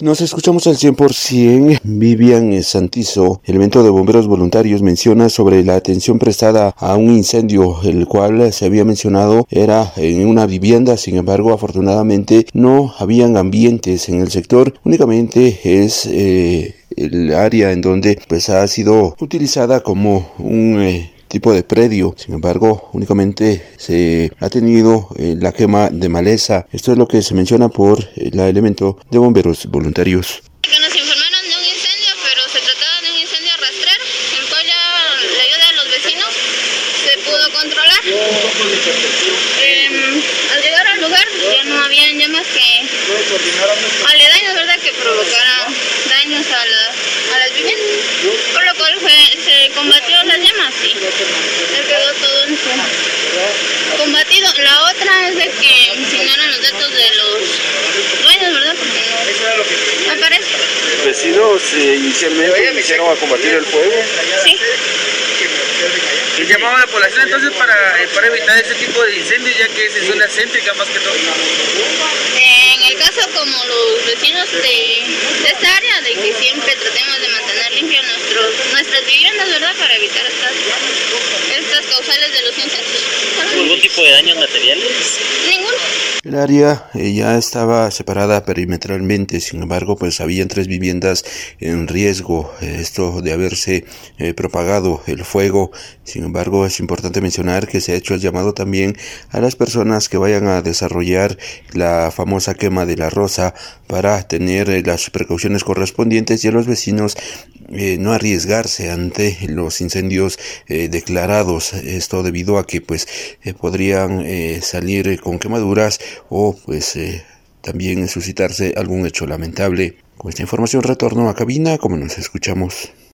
Nos escuchamos al 100%. Vivian Santizo, elemento de bomberos voluntarios, menciona sobre la atención prestada a un incendio, el cual se había mencionado era en una vivienda, sin embargo, afortunadamente no habían ambientes en el sector, únicamente es eh, el área en donde pues ha sido utilizada como un eh, tipo de predio. Sin embargo, únicamente se ha tenido eh, la quema de maleza. Esto es lo que se menciona por el eh, elemento de bomberos voluntarios. Que nos informaron de un incendio, pero se trataba de un incendio rastrero, el cual ya la ayuda de los vecinos se pudo controlar. Eh, al llegar al lugar ya no habían llamas que aledaños, ¿verdad? Que provocaran daños a, la, a las viviendas. Por lo cual fue, se combatió las llamas y se quedó todo en su combatido. La otra es de que se ignoran los datos de los dueños, ¿verdad? Porque no aparece. ¿Los vecinos eh, inicialmente iniciaron a combatir el fuego? Sí. El llamado a la población entonces para, eh, para evitar ese tipo de incendios ya que es en zona céntrica más que todo. En el caso como los vecinos de, de esta área, de que siempre tratemos de mantener limpias nuestros, nuestras viviendas, ¿verdad? Para evitar estas, estas causales de los incendios. ¿Algún tipo de daños materiales? El área eh, ya estaba separada perimetralmente, sin embargo, pues habían tres viviendas en riesgo, eh, esto de haberse eh, propagado el fuego. Sin embargo, es importante mencionar que se ha hecho el llamado también a las personas que vayan a desarrollar la famosa quema de la rosa para tener las precauciones correspondientes y a los vecinos no arriesgarse ante los incendios declarados esto debido a que pues podrían salir con quemaduras o pues también suscitarse algún hecho lamentable. Con esta información retorno a cabina como nos escuchamos